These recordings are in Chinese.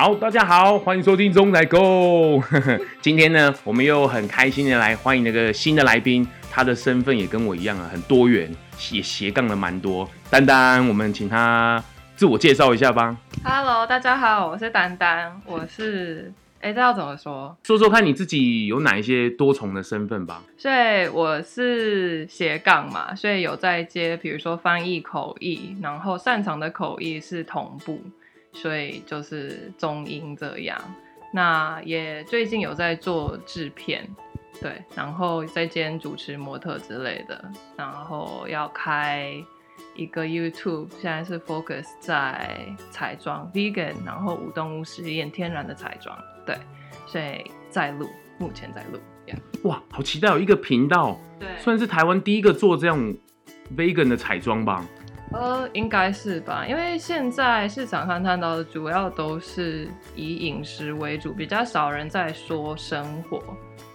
好，大家好，欢迎收听中来 Go。今天呢，我们又很开心的来欢迎那个新的来宾，他的身份也跟我一样啊，很多元，也斜杠了蛮多。丹丹，我们请他自我介绍一下吧。Hello，大家好，我是丹丹，我是。哎，这要怎么说？说说看你自己有哪一些多重的身份吧。所以我是斜杠嘛，所以有在接，比如说翻译口译，然后擅长的口译是同步，所以就是中英这样。那也最近有在做制片，对，然后在兼主持模特之类的，然后要开一个 YouTube，现在是 focus 在彩妆 vegan，然后无动物实验天然的彩妆。对，所以在录，目前在录。Yeah. 哇，好期待有一个频道，对，算是台湾第一个做这样 vegan 的彩妆吧？呃，应该是吧，因为现在市场上看到的主要都是以饮食为主，比较少人在说生活。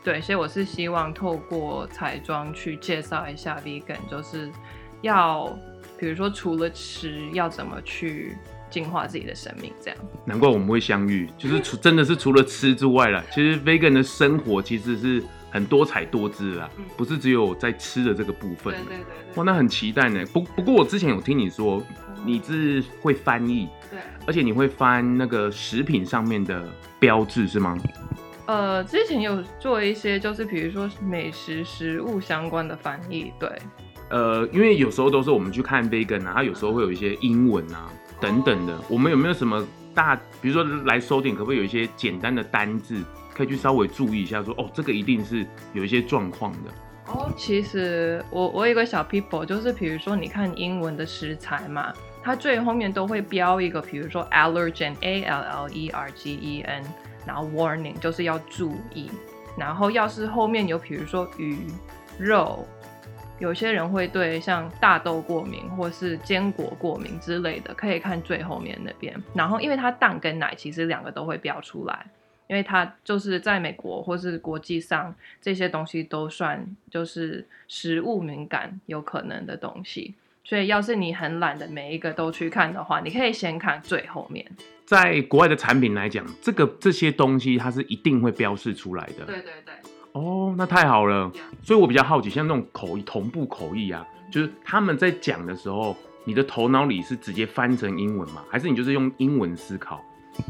对，所以我是希望透过彩妆去介绍一下 vegan，就是要，比如说除了吃，要怎么去。净化自己的生命，这样。难怪我们会相遇，就是除真的是除了吃之外了，其实 vegan 的生活其实是很多彩多姿啦，不是只有在吃的这个部分。对对对。哇，那很期待呢。不不过我之前有听你说，你是会翻译，对，而且你会翻那个食品上面的标志是吗？呃，之前有做一些，就是比如说美食食物相关的翻译，对。呃，因为有时候都是我们去看 vegan 啊，它有时候会有一些英文啊。等等的，我们有没有什么大，比如说来收点，可不可以有一些简单的单字，可以去稍微注意一下说，哦，这个一定是有一些状况的。哦，其实我我有个小 people，就是比如说你看英文的食材嘛，它最后面都会标一个，比如说 allergen，a l l e r g e n，然后 warning 就是要注意，然后要是后面有比如说鱼肉。有些人会对像大豆过敏或是坚果过敏之类的，可以看最后面那边。然后，因为它蛋跟奶其实两个都会标出来，因为它就是在美国或是国际上这些东西都算就是食物敏感有可能的东西。所以，要是你很懒的每一个都去看的话，你可以先看最后面。在国外的产品来讲，这个这些东西它是一定会标示出来的。对对对。哦，那太好了，所以我比较好奇，像那种口译同步口译啊，就是他们在讲的时候，你的头脑里是直接翻成英文吗？还是你就是用英文思考？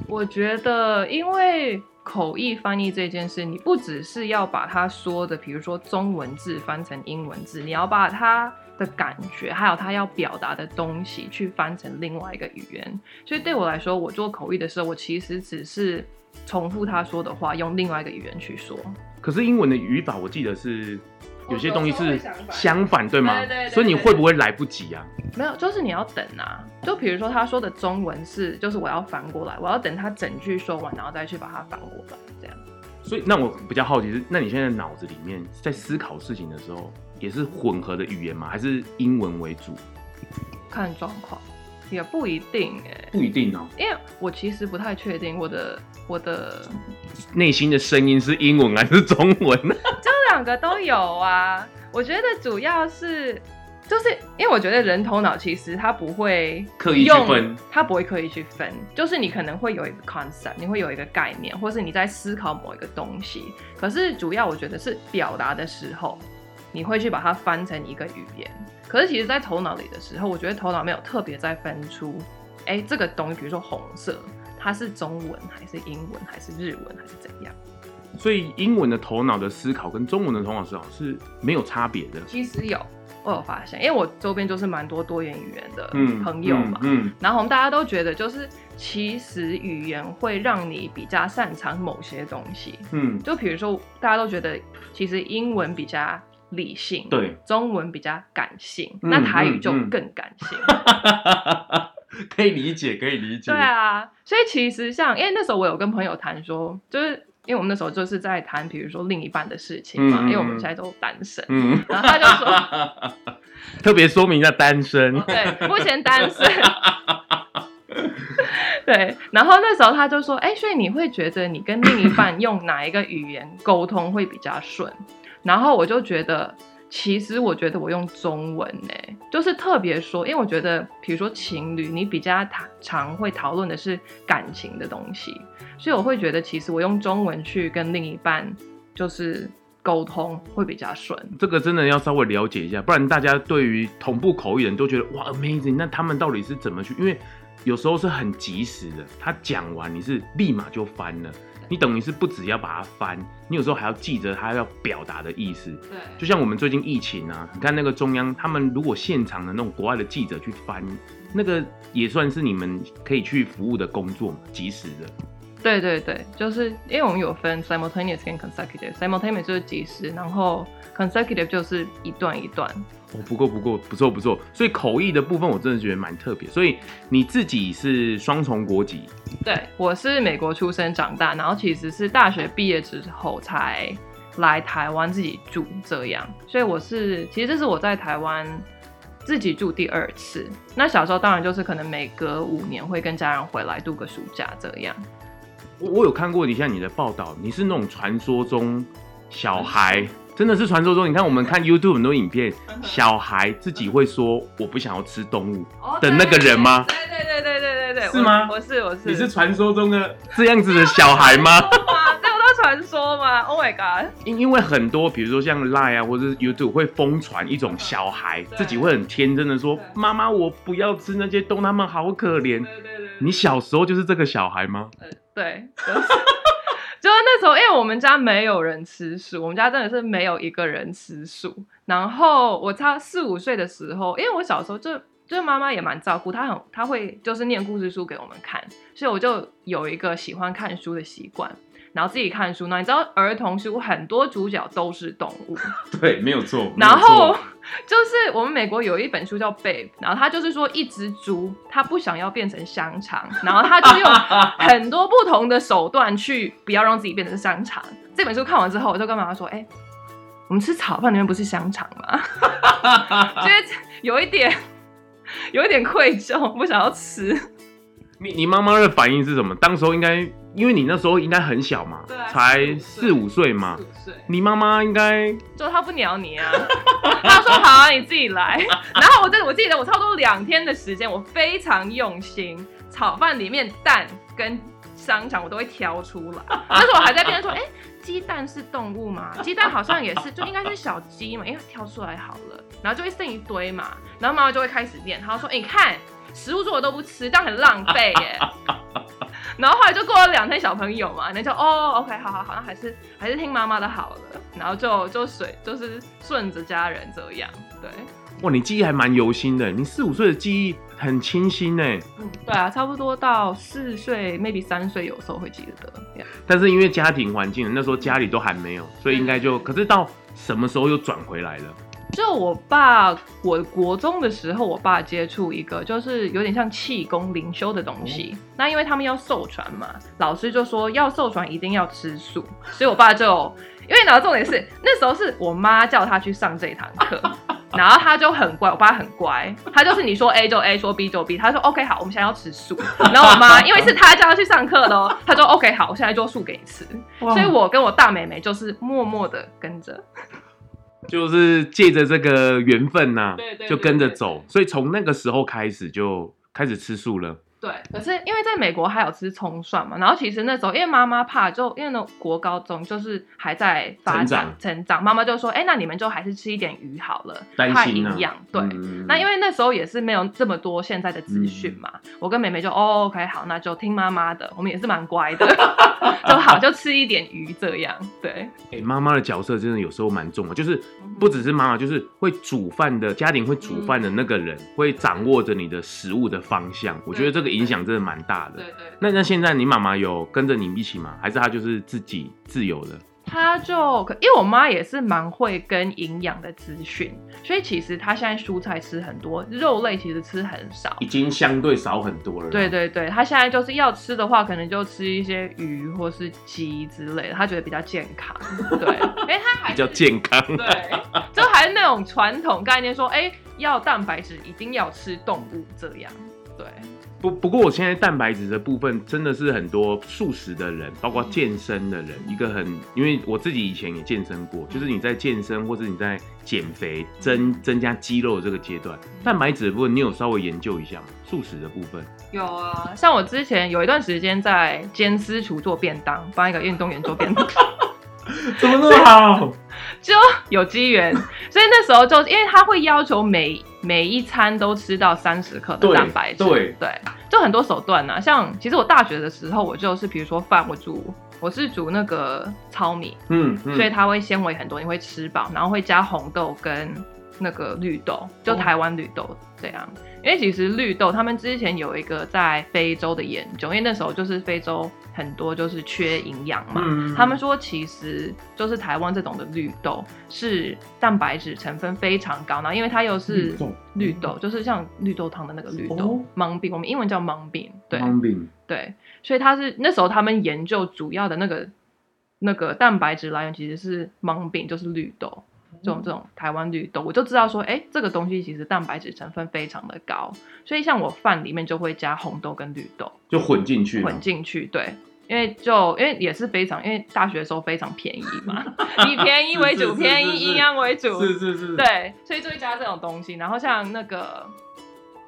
我觉得，因为口译翻译这件事，你不只是要把他说的，比如说中文字翻成英文字，你要把他的感觉，还有他要表达的东西，去翻成另外一个语言。所以对我来说，我做口译的时候，我其实只是重复他说的话，用另外一个语言去说。可是英文的语法，我记得是有些东西是相反，对吗？所以你会不会来不及啊？没有，就是你要等啊。就比如说他说的中文是，就是我要翻过来，我要等他整句说完，然后再去把它翻过来，这样。所以那我比较好奇是，那你现在脑子里面在思考事情的时候，也是混合的语言吗？还是英文为主？看状况。也不一定哎，不一定哦，因为我其实不太确定我的我的内心的声音是英文还是中文，这 两个都有啊。我觉得主要是就是因为我觉得人头脑其实他不会刻意去分，他不会刻意去分，就是你可能会有一个 concept，你会有一个概念，或是你在思考某一个东西，可是主要我觉得是表达的时候，你会去把它翻成一个语言。可是其实，在头脑里的时候，我觉得头脑没有特别在分出，哎，这个东西，比如说红色，它是中文还是英文还是日文还是怎样？所以英文的头脑的思考跟中文的头脑思考是没有差别的。其实有，我有发现，因为我周边就是蛮多多元语言的朋友嘛，嗯，嗯嗯，然后我们大家都觉得，就是其实语言会让你比较擅长某些东西，嗯，就比如说大家都觉得，其实英文比较。理性，对，中文比较感性，嗯、那台语就更感性，可以理解，可以理解。对啊，所以其实像，因为那时候我有跟朋友谈说，就是因为我们那时候就是在谈，比如说另一半的事情嘛，嗯、因为我们现在都单身，嗯、然后他就说，特别说明一下单身，对，目前单身，对，然后那时候他就说，哎、欸，所以你会觉得你跟另一半用哪一个语言沟通会比较顺？然后我就觉得，其实我觉得我用中文呢，就是特别说，因为我觉得，比如说情侣，你比较常会讨论的是感情的东西，所以我会觉得，其实我用中文去跟另一半就是沟通会比较顺。这个真的要稍微了解一下，不然大家对于同步口译人都觉得哇 amazing，那他们到底是怎么去？因为有时候是很及时的，他讲完你是立马就翻了。你等于是不只要把它翻，你有时候还要记着他要表达的意思。对，就像我们最近疫情啊，你看那个中央，他们如果现场的那种国外的记者去翻，那个也算是你们可以去服务的工作嘛，即时的。对对对，就是因为我们有分 simultaneous 跟 consecutive，simultaneous 就是即时，然后 consecutive 就是一段一段。哦，不过不过不错不错，所以口译的部分我真的觉得蛮特别。所以你自己是双重国籍？对，我是美国出生长大，然后其实是大学毕业之后才来台湾自己住这样。所以我是其实这是我在台湾自己住第二次。那小时候当然就是可能每隔五年会跟家人回来度个暑假这样。我我有看过一下你的报道，你是那种传说中小孩，真的是传说中。你看我们看 YouTube 很多影片，小孩自己会说我不想要吃动物的那个人吗？对对对对对对对，是吗？我是我是。你是传说中的这样子的小孩吗？传说吗？Oh my god！因因为很多比如说像 Line 啊或者是 YouTube 会疯传一种小孩自己会很天真的说妈妈我不要吃那些动物，他们好可怜。对对对。你小时候就是这个小孩吗？对，就是，就是那时候，因为我们家没有人吃素，我们家真的是没有一个人吃素。然后我差四五岁的时候，因为我小时候就就妈妈也蛮照顾，她很她会就是念故事书给我们看，所以我就有一个喜欢看书的习惯。然后自己看书呢，你知道儿童书很多主角都是动物，对，没有错。然后 就是我们美国有一本书叫《Babe》，然后他就是说一只猪，他不想要变成香肠，然后他就用很多不同的手段去不要让自己变成香肠。这本书看完之后，我就跟妈妈说：“哎，我们吃炒饭里面不是香肠吗？” 就是有一点有一点愧疚，不想要吃。你你妈妈的反应是什么？当时候应该。因为你那时候应该很小嘛，对啊，才四五岁嘛，四五岁，你妈妈应该就她不鸟你啊，她说好啊，你自己来。然后我这我记得我差不多两天的时间，我非常用心，炒饭里面蛋跟香肠我都会挑出来。但是我还在边说，哎、欸，鸡蛋是动物吗？鸡蛋好像也是，就应该是小鸡嘛，因为挑出来好了，然后就会剩一堆嘛，然后妈妈就会开始念，她说，你看食物做的都不吃，这样很浪费耶。然后后来就过了两天小朋友嘛，那就哦，OK，好好好，那还是还是听妈妈的好了。然后就就随就是顺着家人这样，对。哇，你记忆还蛮犹新的，你四五岁的记忆很清新呢。嗯，对啊，差不多到四岁，maybe 三岁有时候会记得。Yeah. 但是因为家庭环境，那时候家里都还没有，所以应该就，可是到什么时候又转回来了？就我爸，我国中的时候，我爸接触一个就是有点像气功灵修的东西。嗯、那因为他们要授传嘛，老师就说要授传一定要吃素，所以我爸就因为然后重点是那时候是我妈叫他去上这堂课，然后他就很乖，我爸很乖，他就是你说 A 就 A，说 B 就 B，他说 OK 好，我们现在要吃素。然后我妈因为是他叫他去上课的哦，他说 OK 好，我现在就素给你吃。所以我跟我大妹妹就是默默的跟着。就是借着这个缘分呐、啊，就跟着走，所以从那个时候开始就开始吃素了。对，可是因为在美国还有吃葱蒜嘛，然后其实那时候因为妈妈怕，就因为那国高中就是还在发展成长，妈妈就说：“哎、欸，那你们就还是吃一点鱼好了，太营养。”对、嗯，那因为那时候也是没有这么多现在的资讯嘛、嗯，我跟妹妹就哦，OK，好，那就听妈妈的，我们也是蛮乖的，就好，就吃一点鱼这样。对，哎、欸，妈妈的角色真的有时候蛮重的，就是不只是妈妈，就是会煮饭的家庭会煮饭的那个人、嗯，会掌握着你的食物的方向。我觉得这个。影响真的蛮大的。对对，对。那那现在你妈妈有跟着你一起吗？还是她就是自己自由的？她就因为我妈也是蛮会跟营养的资讯，所以其实她现在蔬菜吃很多，肉类其实吃很少，已经相对少很多了。对对对，她现在就是要吃的话，可能就吃一些鱼或是鸡之类的，她觉得比较健康。对，哎、欸，她还比较健康。对，就还是那种传统概念说，哎、欸，要蛋白质一定要吃动物这样。对。不不过我现在蛋白质的部分真的是很多素食的人，包括健身的人，一个很，因为我自己以前也健身过，就是你在健身或者你在减肥增增加肌肉的这个阶段，蛋白质的部分你有稍微研究一下吗？素食的部分有啊，像我之前有一段时间在兼私厨做便当，帮一个运动员做便当。怎么那么好？就有机缘，所以那时候就因为他会要求每每一餐都吃到三十克的蛋白质，对对，就很多手段呐、啊。像其实我大学的时候，我就是比如说饭我煮，我是煮那个糙米，嗯，嗯，所以它会纤维很多，你会吃饱，然后会加红豆跟那个绿豆，就台湾绿豆这样。因为其实绿豆他们之前有一个在非洲的研究，因为那时候就是非洲。很多就是缺营养嘛，嗯、他们说其实就是台湾这种的绿豆是蛋白质成分非常高，然后因为它又是绿豆，就是像绿豆汤的那个绿豆，mung bean，我们英文叫 mung bean，对，mung bean，对，所以它是那时候他们研究主要的那个那个蛋白质来源其实是 mung bean，就是绿豆。这种这种台湾绿豆，我就知道说，哎、欸，这个东西其实蛋白质成分非常的高，所以像我饭里面就会加红豆跟绿豆，就混进去，混进去，对，因为就因为也是非常，因为大学的时候非常便宜嘛，以便宜为主，便宜营养为主，是是是，对，所以就会加这种东西，然后像那个。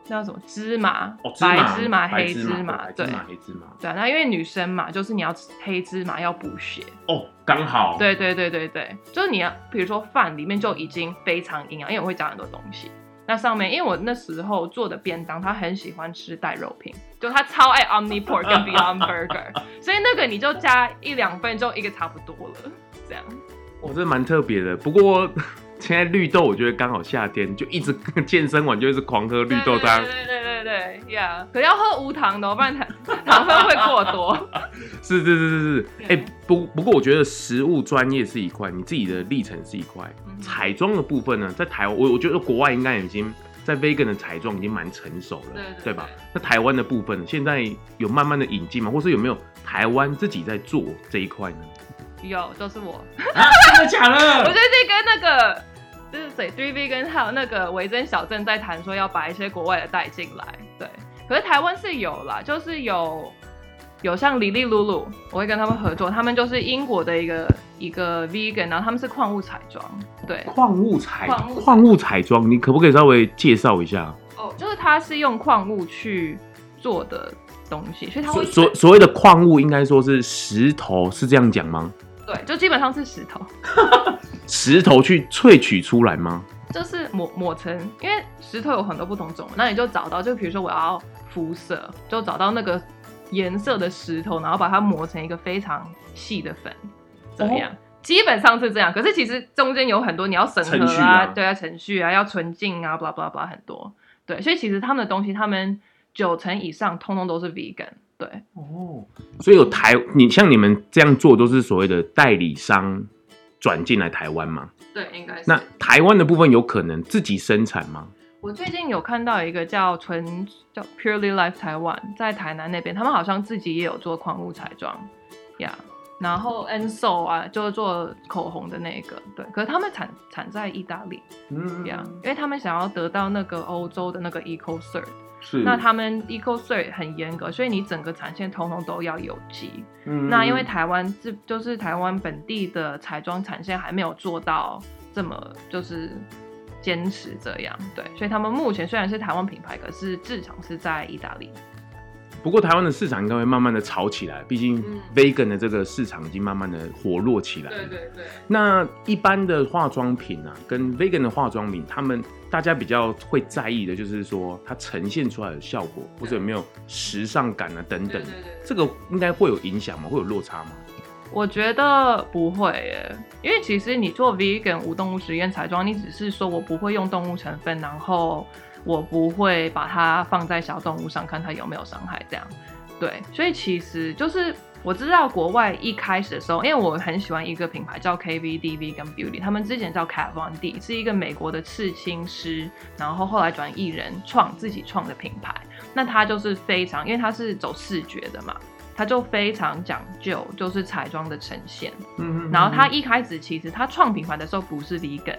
叫什么芝麻？白芝麻、黑芝麻，对，黑芝麻。对，那因为女生嘛，就是你要吃黑芝麻要补血哦，刚好。对对对对对，就是你要，比如说饭里面就已经非常营养，因为我会加很多东西。那上面，因为我那时候做的便当，他很喜欢吃带肉品，就他超爱 Omni Pork 跟 Beyond Burger，所以那个你就加一两份，就一个差不多了，这样。我这蛮特别的，不过。现在绿豆，我觉得刚好夏天，就一直 健身完就一直狂喝绿豆汤。对对对对对呀！Yeah. 可要喝无糖的，不然糖糖分会过多。是是是是是，哎、不不过我觉得食物专业是一块，你自己的历程是一块。彩妆的部分呢，在台，我我觉得国外应该已经在 vegan 的彩妆已经蛮成熟了，对，对，对，吧？那台湾的部分现在有慢慢的引进吗？或是有没有台湾自己在做这一块呢？有，就是我。啊、真的假的？我最近跟那个个就是谁 Three Vegan 还有那个维珍小镇在谈，说要把一些国外的带进来。对，可是台湾是有啦，就是有有像李丽露露，我会跟他们合作，他们就是英国的一个一个 Vegan，然后他们是矿物彩妆。对，矿物彩矿物彩妆，你可不可以稍微介绍一下？哦，就是它是用矿物去做的东西，所以它会所所谓的矿物应该说是石头，是这样讲吗？对，就基本上是石头，石头去萃取出来吗？就是抹抹成，因为石头有很多不同种，那你就找到，就比如说我要肤色，就找到那个颜色的石头，然后把它磨成一个非常细的粉，怎么样？哦、基本上是这样。可是其实中间有很多你要审核啊，啊对啊，程序啊，要纯净啊，blah blah blah 很多。对，所以其实他们的东西，他们九成以上通通都是 vegan。对哦，所以有台，你像你们这样做都是所谓的代理商转进来台湾吗？对，应该是。那台湾的部分有可能自己生产吗？我最近有看到一个叫纯叫 Purely Life 台湾，在台南那边，他们好像自己也有做矿物彩妆呀。Yeah. 然后 Enso 啊，就是做口红的那个，对。可是他们产产在意大利，嗯呀，yeah, 因为他们想要得到那个欧洲的那个 Eco Cert。是那他们 Eco Cert 很严格，所以你整个产线通通都要有机。嗯，那因为台湾这就是台湾本地的彩妆产线还没有做到这么就是坚持这样，对，所以他们目前虽然是台湾品牌，可是市场是在意大利。不过台湾的市场应该会慢慢的炒起来，毕竟 vegan 的这个市场已经慢慢的活络起来。对对对。那一般的化妆品啊，跟 vegan 的化妆品，他们大家比较会在意的就是说它呈现出来的效果，或者有没有时尚感啊等等。这个应该会有影响吗？会有落差吗？我觉得不会耶，因为其实你做 vegan 无动物实验彩妆，你只是说我不会用动物成分，然后。我不会把它放在小动物上看它有没有伤害，这样，对，所以其实就是我知道国外一开始的时候，因为我很喜欢一个品牌叫 KVD Vegan Beauty，他们之前叫 Kat Von D，是一个美国的刺青师，然后后来转艺人创自己创的品牌，那他就是非常，因为他是走视觉的嘛，他就非常讲究，就是彩妆的呈现。嗯嗯。然后他一开始其实他创品牌的时候不是 vegan，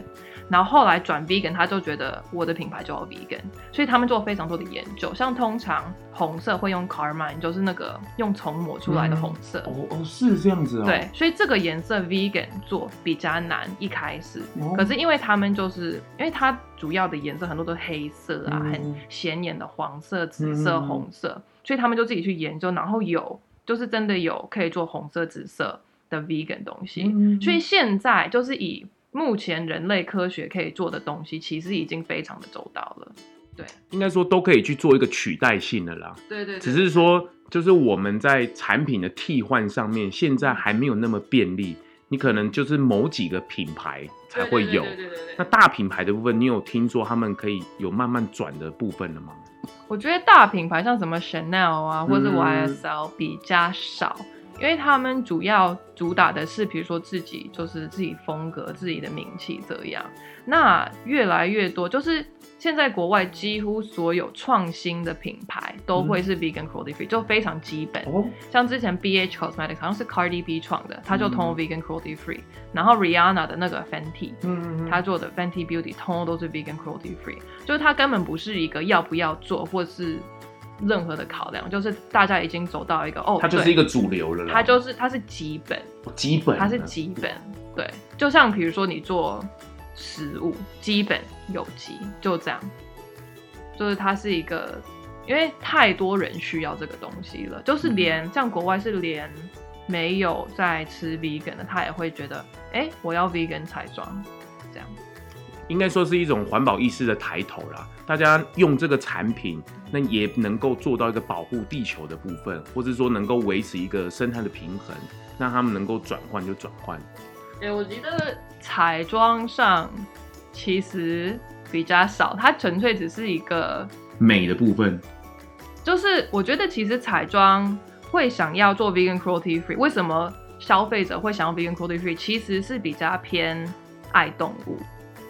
然后后来转 vegan，他就觉得我的品牌就要 vegan，所以他们做非常多的研究。像通常红色会用 carmine，就是那个用虫抹出来的红色。哦哦，是这样子哦。对，所以这个颜色 vegan 做比较难一开始，可是因为他们就是因为它主要的颜色很多都是黑色啊，很显眼的黄色、紫色、红色。所以他们就自己去研究，然后有就是真的有可以做红色、紫色的 vegan 东西。嗯、所以现在就是以目前人类科学可以做的东西，其实已经非常的周到了。对，应该说都可以去做一个取代性的啦。对，对对。只是说，就是我们在产品的替换上面，现在还没有那么便利。你可能就是某几个品牌才会有。对对对对对对。那大品牌的部分，你有听说他们可以有慢慢转的部分了吗？我觉得大品牌像什么 Chanel 啊，或者 YSL 比较少，嗯、因为他们主要主打的是，比如说自己就是自己风格、自己的名气这样。那越来越多就是。现在国外几乎所有创新的品牌都会是 vegan cruelty free，、嗯、就非常基本。哦、像之前 BH Cosmetics 好像是 Cardi B 创的，他就通通 vegan cruelty free。然后 Rihanna 的那个 Fenty，嗯他做的 Fenty Beauty 通通都是 vegan cruelty free，就是他根本不是一个要不要做或是任何的考量，就是大家已经走到一个哦，它就是一个主流了。它就是它是基本，基本，它是基本。对，就像比如说你做。食物基本有机就这样，就是它是一个，因为太多人需要这个东西了，就是连像国外是连没有在吃 vegan 的，他也会觉得，哎、欸，我要 vegan 彩妆，这样，应该说是一种环保意识的抬头啦。大家用这个产品，那也能够做到一个保护地球的部分，或者说能够维持一个生态的平衡，让他们能够转换就转换。哎、欸，我觉得彩妆上其实比较少，它纯粹只是一个美的部分。就是我觉得其实彩妆会想要做 vegan cruelty free，为什么消费者会想要 vegan cruelty free？其实是比较偏爱动物，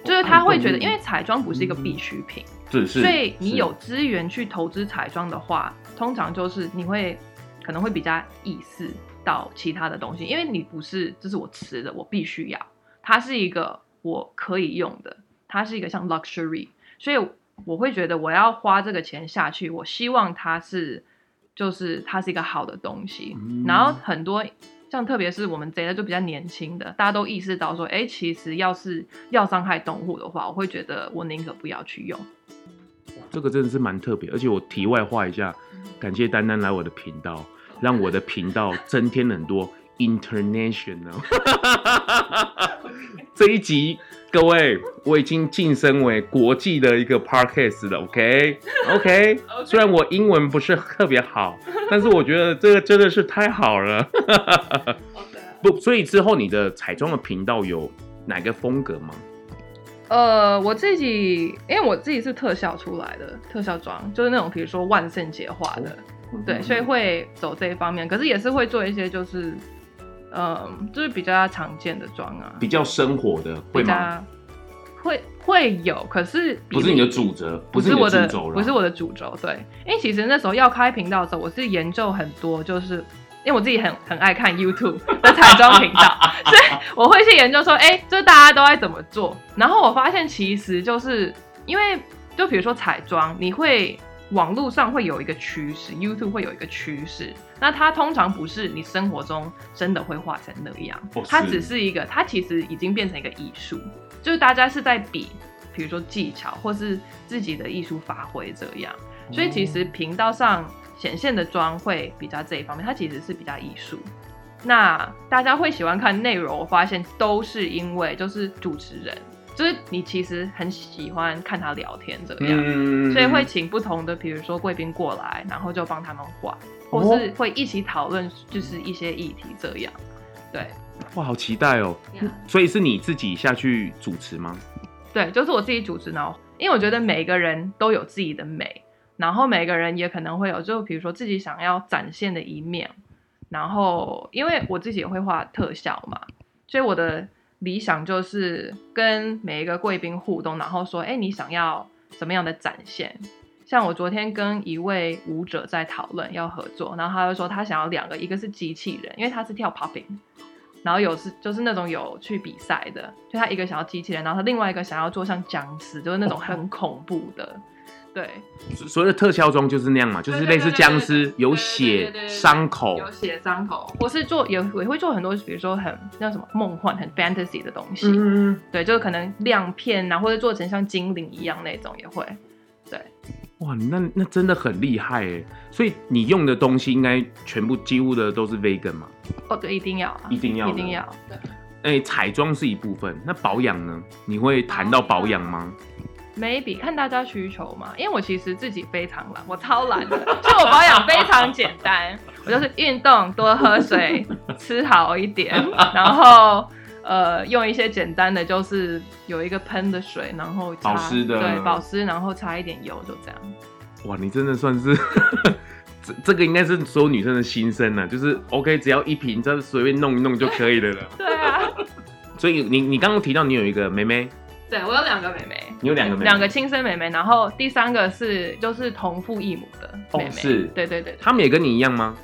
就是他会觉得，因为彩妆不是一个必需品，是是，所以你有资源去投资彩妆的话，通常就是你会可能会比较意识到其他的东西，因为你不是，这是我吃的，我必须要，它是一个我可以用的，它是一个像 luxury，所以我会觉得我要花这个钱下去，我希望它是，就是它是一个好的东西。嗯、然后很多像特别是我们这一代就比较年轻的，大家都意识到说，哎，其实要是要伤害动物的话，我会觉得我宁可不要去用。这个真的是蛮特别，而且我题外话一下，感谢丹丹来我的频道。让我的频道增添很多 international。这一集，各位，我已经晋升为国际的一个 podcast 了。OK，OK。虽然我英文不是特别好，但是我觉得这个真的是太好了。不，所以之后你的彩妆的频道有哪个风格吗？呃，我自己，因为我自己是特效出来的，特效妆就是那种，比如说万圣节化的。对，所以会走这一方面，可是也是会做一些，就是，嗯，就是比较常见的妆啊，比较生活的，会吗？会会有，可是不是你的主轴，不是我的，不是我的主轴。对，因为其实那时候要开频道的时候，我是研究很多，就是因为我自己很很爱看 YouTube 的彩妆频道，所以我会去研究说，哎、欸，就是大家都在怎么做，然后我发现其实就是因为，就比如说彩妆，你会。网络上会有一个趋势，YouTube 会有一个趋势，那它通常不是你生活中真的会画成那样，它只是一个，它其实已经变成一个艺术，就是大家是在比，比如说技巧或是自己的艺术发挥这样，所以其实频道上显现的妆会比较这一方面，它其实是比较艺术。那大家会喜欢看内容，我发现都是因为就是主持人。就是你其实很喜欢看他聊天这样，嗯、所以会请不同的，比如说贵宾过来，然后就帮他们画，或是会一起讨论，就是一些议题这样。对，哇，好期待哦.所以是你自己下去主持吗？对，就是我自己主持。然后，因为我觉得每个人都有自己的美，然后每个人也可能会有，就比如说自己想要展现的一面。然后，因为我自己也会画特效嘛，所以我的。理想就是跟每一个贵宾互动，然后说：“哎，你想要什么样的展现？像我昨天跟一位舞者在讨论要合作，然后他就说他想要两个，一个是机器人，因为他是跳 popping，然后有是就是那种有去比赛的，就他一个想要机器人，然后他另外一个想要做像僵尸，就是那种很恐怖的。对，所谓的特效妆就是那样嘛，就是类似僵尸，有血伤口，有血伤口。我是做也也会做很多，比如说很那什么梦幻、很 fantasy 的东西。嗯，对，就是可能亮片啊，或者做成像精灵一样那种也会。对，哇，那那真的很厉害哎！所以你用的东西应该全部几乎的都是 vegan 嘛？哦，对，一定要、啊，一定要，一定要。对，哎、欸，彩妆是一部分，那保养呢？你会谈到保养吗？maybe 看大家需求嘛，因为我其实自己非常懒，我超懒的，所以我保养非常简单，我就是运动，多喝水，吃好一点，然后呃用一些简单的，就是有一个喷的水，然后保湿的，对，保湿，然后擦一点油，就这样。哇，你真的算是这这个应该是所有女生的心声了，就是 OK，只要一瓶，这随便弄一弄就可以了了。对啊，所以你你刚刚提到你有一个妹妹。对，我有两个妹妹，你有两个妹妹，两个亲生妹妹，然后第三个是就是同父异母的妹妹，哦、是，对对对，他们也跟你一样吗？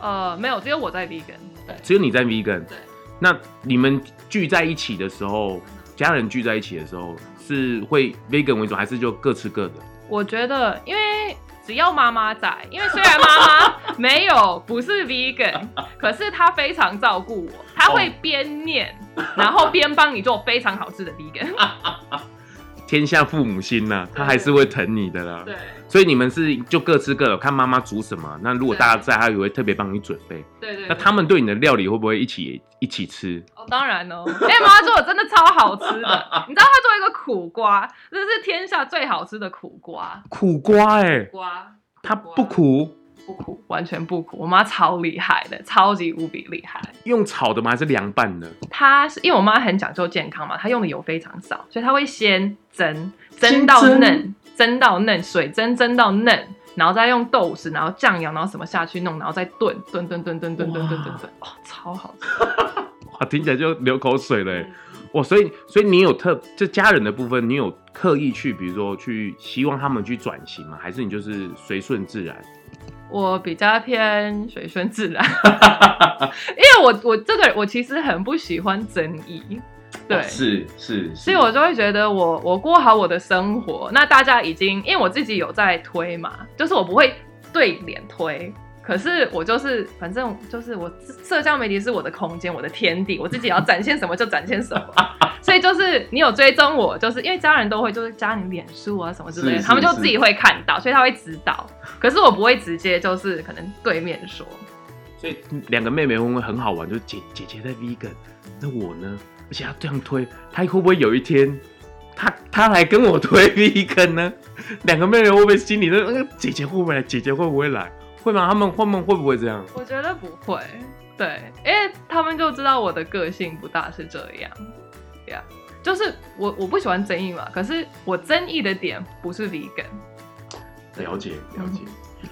呃，没有，只有我在 vegan，对，只有你在 vegan，对。那你们聚在一起的时候，家人聚在一起的时候，是会 vegan 为主，还是就各吃各的？我觉得，因为。只要妈妈在，因为虽然妈妈 没有不是 vegan，可是她非常照顾我，她会边念，然后边帮你做非常好吃的 vegan。天下父母心呐、啊，他还是会疼你的啦。对，所以你们是就各吃各的，看妈妈煮什么。那如果大家在，他也会特别帮你准备。对对，对。那他们对你的料理会不会一起一起吃？哦，当然哦。哎、欸，妈妈做的真的超好吃的。你知道她做一个苦瓜，这是天下最好吃的苦瓜。苦瓜哎、苦。瓜。它不苦。不苦，完全不苦。我妈超厉害的，超级无比厉害。用炒的吗？还是凉拌的？她是因为我妈很讲究健康嘛，她用的油非常少，所以她会先蒸，蒸到嫩，蒸到嫩，水蒸蒸到嫩，然后再用豆豉，然后酱油，然后什么下去弄，然后再炖，炖炖炖炖炖炖炖炖炖，哇，超好吃！哇，听起来就流口水了。哇，所以所以你有特就家人的部分，你有刻意去，比如说去希望他们去转型吗？还是你就是随顺自然？我比较偏随顺自然，因为我我这个我其实很不喜欢争议，对，是，是，所以我就会觉得我我过好我的生活，那大家已经因为我自己有在推嘛，就是我不会对脸推。可是我就是，反正就是我社交媒体是我的空间，我的天地，我自己要展现什么就展现什么。所以就是你有追踪我，就是因为家人都会就是加你脸书啊什么之类的，他们就自己会看到，所以他会知道。可是我不会直接就是可能对面说。所以两个妹妹会不会很好玩？就是姐姐姐在 vegan，那我呢？而且她这样推，她会不会有一天，她她来跟我推 vegan 呢？两个妹妹会不会心里那那个姐姐会不会来？姐姐会不会来？会吗？他们会们会不会这样？我觉得不会，对，因为他们就知道我的个性不大是这样，呀、yeah.，就是我我不喜欢争议嘛，可是我争议的点不是 vegan。了解了解，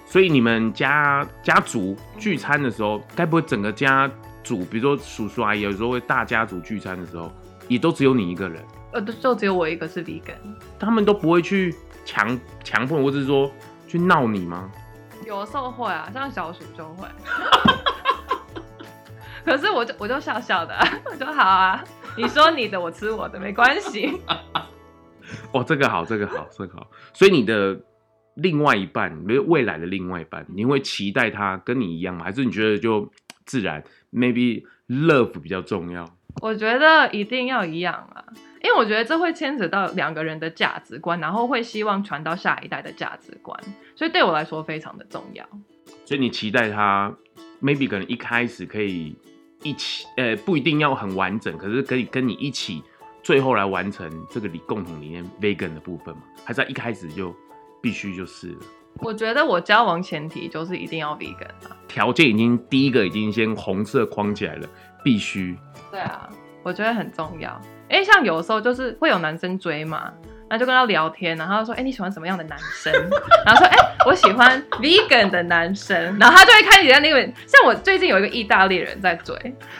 所以你们家家族聚餐的时候，该不会整个家族，比如说叔叔阿姨，有时候会大家族聚餐的时候，也都只有你一个人？呃，就只有我一个是 vegan，他们都不会去强强迫，或者是说去闹你吗？有时候会啊，像小鼠就会。可是我就我就笑笑的，我就好啊。你说你的，我吃我的，没关系。哦，这个好，这个好，这个好。所以你的另外一半，没有未来的另外一半，你会期待他跟你一样吗？还是你觉得就自然？Maybe love 比较重要。我觉得一定要一样啊。因为我觉得这会牵扯到两个人的价值观，然后会希望传到下一代的价值观，所以对我来说非常的重要。所以你期待他，maybe 可能一开始可以一起，呃，不一定要很完整，可是可以跟你一起，最后来完成这个理共同理念 vegan 的部分嘛？还是他一开始就必须就是了？我觉得我交往前提就是一定要 vegan 啊，条件已经第一个已经先红色框起来了，必须。对啊，我觉得很重要。哎，像有的时候就是会有男生追嘛，然后就跟他聊天，然后说：“哎，你喜欢什么样的男生？”然后说：“哎，我喜欢 vegan 的男生。”然后他就会开始在那个，像我最近有一个意大利人在追，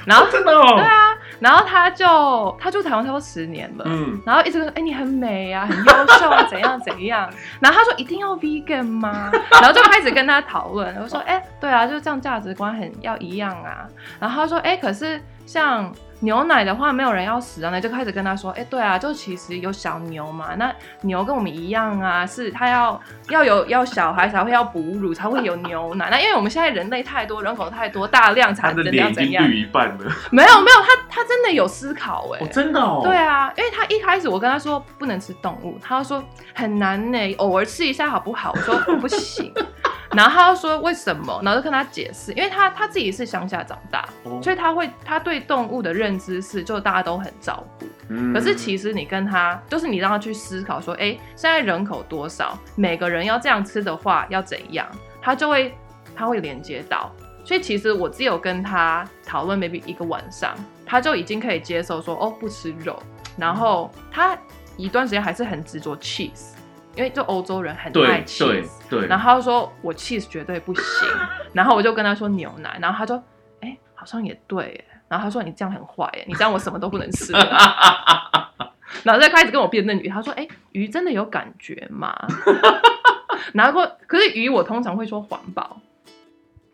然后、哦、真的哦，对啊，然后他就他住台湾差不多十年了，嗯，然后一直说：“哎，你很美啊，很优秀啊，怎样怎样。”然后他说：“一定要 vegan 吗？”然后就开始跟他讨论，我说：“哎，对啊，就这样，价值观很要一样啊。”然后他说：“哎，可是像……”牛奶的话，没有人要死啊，那就开始跟他说，哎、欸，对啊，就其实有小牛嘛，那牛跟我们一样啊，是它要要有要小孩才会要哺乳才会有牛奶，那因为我们现在人类太多，人口太多，大量产怎样怎样，一半了。没有没有，他他真的有思考哎、欸哦，真的哦，对啊，因为他一开始我跟他说不能吃动物，他就说很难呢，偶尔吃一下好不好？我说不行。然后他就说为什么？然后就跟他解释，因为他他自己是乡下长大，哦、所以他会他对动物的认知是就大家都很照顾。嗯、可是其实你跟他就是你让他去思考说，哎，现在人口多少？每个人要这样吃的话要怎样？他就会他会连接到。所以其实我只有跟他讨论 maybe 一个晚上，他就已经可以接受说哦不吃肉。然后他一段时间还是很执着 cheese。因为就欧洲人很爱 cheese，对，然后他就说我 cheese 绝对不行，然后我就跟他说牛奶，然后他说哎、欸，好像也对，然后他说你这样很坏，哎，你这样我什么都不能吃，然后再开始跟我辩论鱼，他说哎、欸，鱼真的有感觉吗？然后可是鱼我通常会说环保，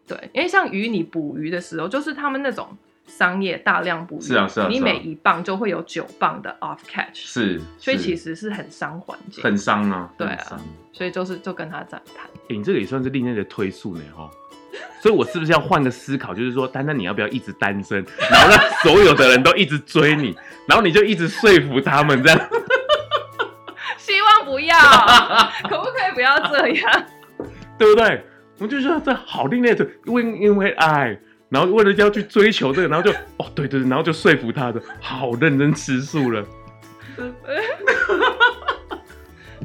对，因为像鱼你捕鱼的时候，就是他们那种。商业大量捕鱼，是啊是啊，你每一磅就会有九磅的 off catch，是，所以其实是很伤环境，很伤啊，对啊，所以就是就跟他这样谈。哎，你这个也算是另类的推速呢哈，所以我是不是要换个思考，就是说，丹丹你要不要一直单身，然后让所有的人都一直追你，然后你就一直说服他们这样？希望不要，可不可以不要这样？对不对？我就觉得这好另类的，因为因为爱。然后为了要去追求这个，然后就哦，对对对，然后就说服他的，好认真吃素了。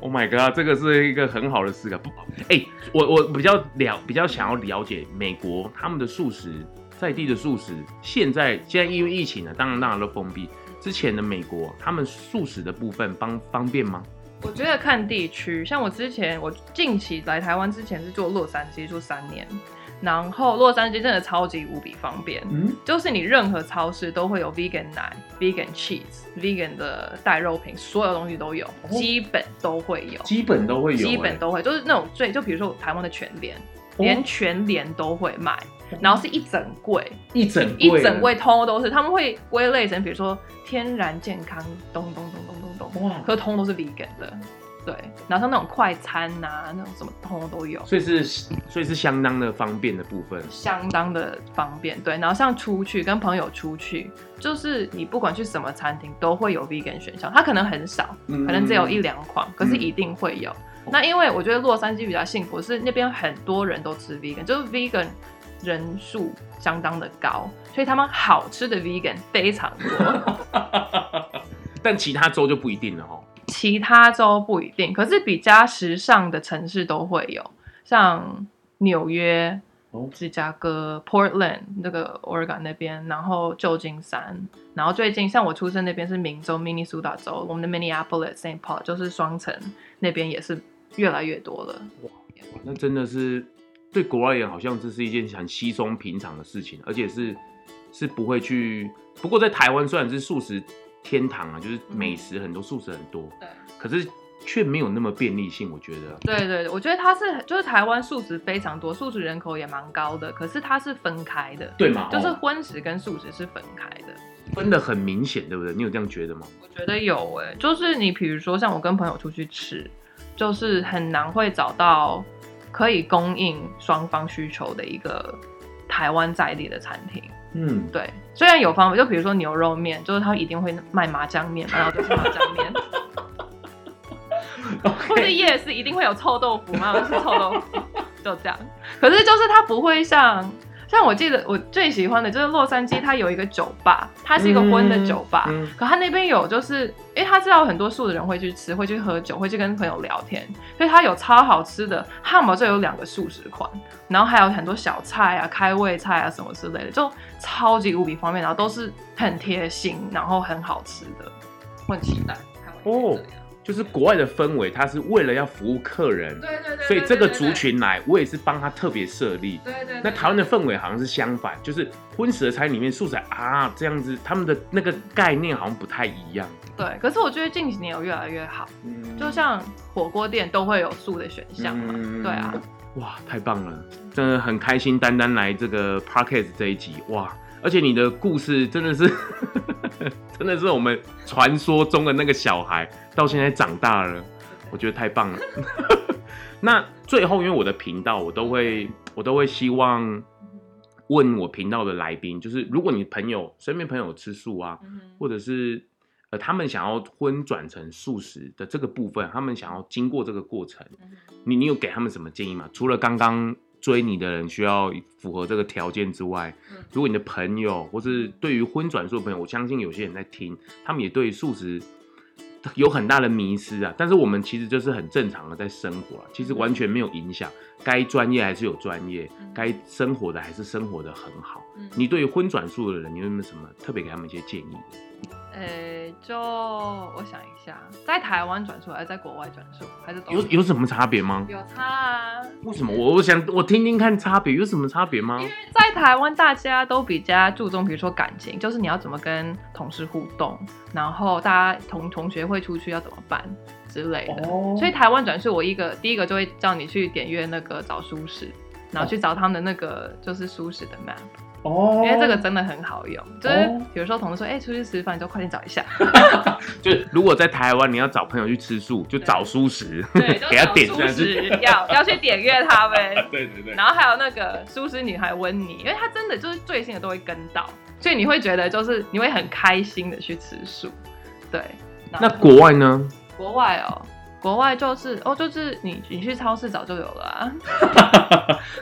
Oh my god，这个是一个很好的思考。不，哎，我我比较了，比较想要了解美国他们的素食，在地的素食，现在现在因为疫情呢，当然当然都封闭。之前的美国，他们素食的部分方方便吗？我觉得看地区，像我之前，我近期来台湾之前是做洛杉矶做三年。然后洛杉矶真的超级无比方便，嗯，就是你任何超市都会有 vegan 奶、vegan cheese、vegan 的带肉品，所有东西都有，哦、基本都会有，基本都会有，基本都会，就是那种最就比如说台湾的全联，哦、连全联都会卖，然后是一整柜，一整一整柜通通都是，他们会归类成比如说天然健康，咚咚咚咚咚咚，哇，可通都是 vegan 的。对，然后像那种快餐呐、啊，那种什么通通都有，所以是所以是相当的方便的部分，相当的方便。对，然后像出去跟朋友出去，就是你不管去什么餐厅，都会有 vegan 选项，它可能很少，嗯、可能只有一两款，可是一定会有。嗯、那因为我觉得洛杉矶比较幸福，是那边很多人都吃 vegan，就是 vegan 人数相当的高，所以他们好吃的 vegan 非常多。但其他州就不一定了哦。其他州不一定，可是比较时尚的城市都会有，像纽约、芝加哥、Portland 那个 Oregon 那边，然后旧金山，然后最近像我出生那边是明州 Minnesota 州，我们的 Minneapolis、Saint Paul 就是双城那边也是越来越多了。哇，那真的是对国外人好像这是一件很稀松平常的事情，而且是是不会去。不过在台湾虽然是素食。天堂啊，就是美食很多，素食很多，对，可是却没有那么便利性，我觉得。对对对，我觉得它是就是台湾素食非常多，素食人口也蛮高的，可是它是分开的，对吗？就是荤食跟素食是分开的，分的很明显，对不对？你有这样觉得吗？我觉得有哎、欸，就是你比如说像我跟朋友出去吃，就是很难会找到可以供应双方需求的一个台湾在地的餐厅。嗯，对，虽然有方法，就比如说牛肉面，就是他一定会卖麻酱面，然后就是麻酱面。或者夜市一定会有臭豆腐嘛，是臭豆腐，就这样。可是就是它不会像。像我记得我最喜欢的就是洛杉矶，它有一个酒吧，它是一个荤的酒吧。可它那边有，就是因为他知道很多素的人会去吃，会去喝酒，会去跟朋友聊天，所以它有超好吃的汉堡，就有两个素食款，然后还有很多小菜啊、开胃菜啊什么之类的，就超级无比方便，然后都是很贴心，然后很好吃的。我很期待。哦，就是国外的氛围，它是为了要服务客人，对对对，所以这个族群来，我也是帮他特别设立。对对。那台湾的氛围好像是相反，就是荤食的餐里面素食啊这样子，他们的那个概念好像不太一样。对，可是我觉得近几年有越来越好，嗯、就像火锅店都会有素的选项嘛。嗯、对啊。哇，太棒了，真的很开心，丹丹来这个 Podcast 这一集，哇，而且你的故事真的是，真的是我们传说中的那个小孩，到现在长大了，我觉得太棒了。那最后，因为我的频道，我都会，我都会希望问我频道的来宾，就是如果你朋友身边朋友吃素啊，或者是。呃，他们想要荤转成素食的这个部分，他们想要经过这个过程，你你有给他们什么建议吗？除了刚刚追你的人需要符合这个条件之外，如果你的朋友或是对于荤转素的朋友，我相信有些人在听，他们也对素食有很大的迷失啊。但是我们其实就是很正常的在生活啊，其实完全没有影响，该专业还是有专业，该生活的还是生活的很好。你对于荤转素的人，你有没有什么特别给他们一些建议？呃、欸，就我想一下，在台湾转述还是在国外转述，还是有有什么差别吗？有差啊！为什么？我我想我听听看差别有什么差别吗？因为在台湾大家都比较注重，比如说感情，就是你要怎么跟同事互动，然后大家同同学会出去要怎么办之类的。哦、所以台湾转述，我一个第一个就会叫你去点阅那个找舒适，然后去找他们的那个就是舒适的 map。哦，因为这个真的很好用，就是比如说同事说，哎、欸，出去吃饭，你就快点找一下。就是如果在台湾，你要找朋友去吃素，就找蔬食，对，给他点蔬食，要要去点阅他们。对对对。然后还有那个蔬食女孩温妮，因为她真的就是最新的都会跟到，所以你会觉得就是你会很开心的去吃素。对。那国外呢？国外哦，国外就是哦，就是你你去超市早就有了啊。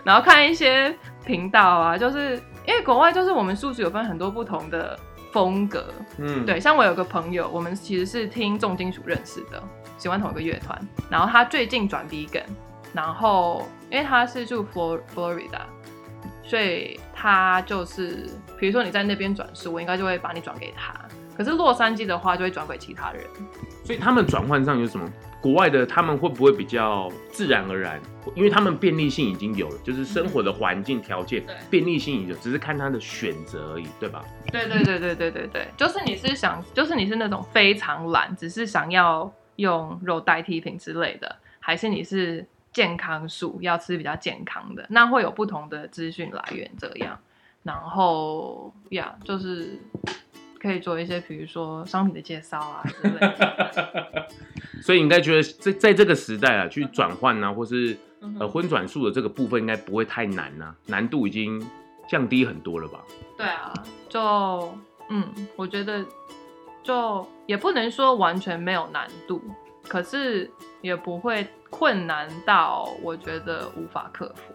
然后看一些频道啊，就是。因为国外就是我们素食有分很多不同的风格，嗯，对，像我有个朋友，我们其实是听重金属认识的，喜欢同一个乐团，然后他最近转 vegan，然后因为他是住 Florida，，所以他就是，比如说你在那边转素，我应该就会把你转给他，可是洛杉矶的话就会转给其他人，所以他们转换上有什么？国外的他们会不会比较自然而然？因为他们便利性已经有了，就是生活的环境条件便利性已经有，只是看他的选择而已，对吧？对对对对对对对，就是你是想，就是你是那种非常懒，只是想要用肉代替品之类的，还是你是健康素，要吃比较健康的，那会有不同的资讯来源这样。然后呀，就是。可以做一些，比如说商品的介绍啊 之类的。所以你应该觉得在在这个时代啊，去转换啊，或是呃荤转素的这个部分，应该不会太难呐、啊，难度已经降低很多了吧？对啊，就嗯，我觉得就也不能说完全没有难度，可是也不会困难到我觉得无法克服。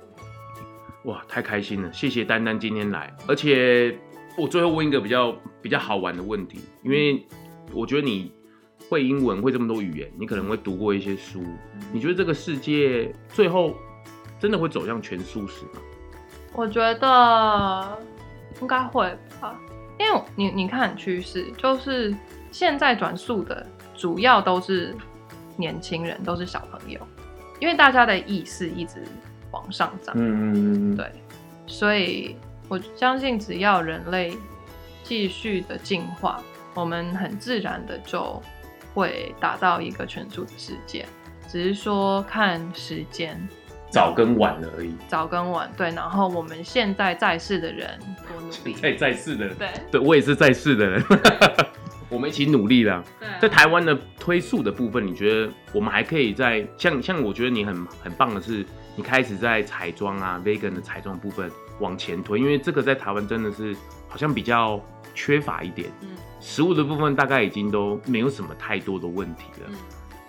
哇，太开心了！谢谢丹丹今天来，而且。我最后问一个比较比较好玩的问题，因为我觉得你会英文，会这么多语言，你可能会读过一些书。你觉得这个世界最后真的会走向全素食吗？我觉得应该会吧，因为你你看趋势，就是现在转素的主要都是年轻人，都是小朋友，因为大家的意识一直往上涨。嗯嗯，对，所以。我相信，只要人类继续的进化，我们很自然的就会达到一个全素的世界，只是说看时间，早跟晚而已。早跟晚，对。然后我们现在在世的人多努力，在在世的人，对，对我也是在世的人，我们一起努力啦。对，在台湾的推速的部分，你觉得我们还可以在像像？我觉得你很很棒的是，你开始在彩妆啊，vegan 的彩妆部分。往前推，因为这个在台湾真的是好像比较缺乏一点。嗯，食物的部分大概已经都没有什么太多的问题了。嗯，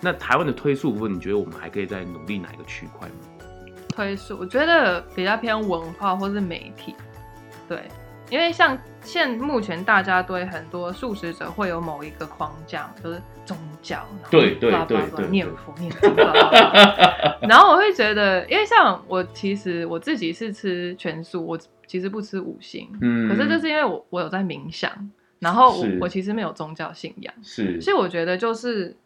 那台湾的推速部分，你觉得我们还可以再努力哪一个区块吗？推速，我觉得比较偏文化或是媒体。对，因为像现目前大家对很多素食者会有某一个框架，就是宗教，对对对对，念佛 念佛。然后我会觉得，因为像我其实我自己是吃全素，我其实不吃五辛，嗯，可是就是因为我我有在冥想，然后我我其实没有宗教信仰，是，所以我觉得就是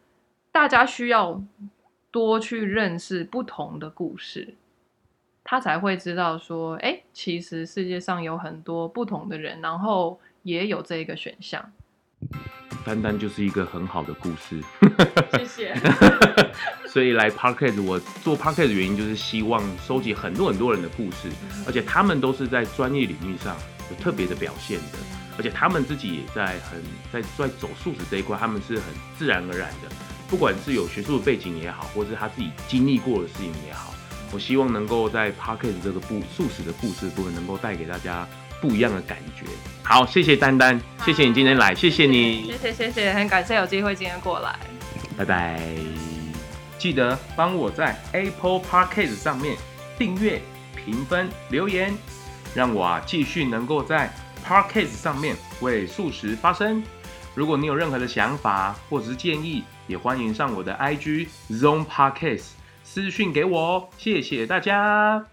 大家需要多去认识不同的故事，他才会知道说，哎，其实世界上有很多不同的人，然后也有这一个选项。单单就是一个很好的故事，谢谢。所以来 Podcast，我做 Podcast 的原因就是希望收集很多很多人的故事，而且他们都是在专业领域上有特别的表现的，而且他们自己也在很在在走素食这一块，他们是很自然而然的，不管是有学术的背景也好，或是他自己经历过的事情也好，我希望能够在 Parkes 这个故素食的故事部分，能够带给大家。不一样的感觉。好，谢谢丹丹，谢谢你今天来，谢谢你，谢谢谢谢，很感谢有机会今天过来，拜拜。记得帮我在 Apple Parkes 上面订阅、评分、留言，让我啊继续能够在 Parkes 上面为素食发声。如果你有任何的想法或者是建议，也欢迎上我的 IG Zone Podcast 私讯给我。谢谢大家。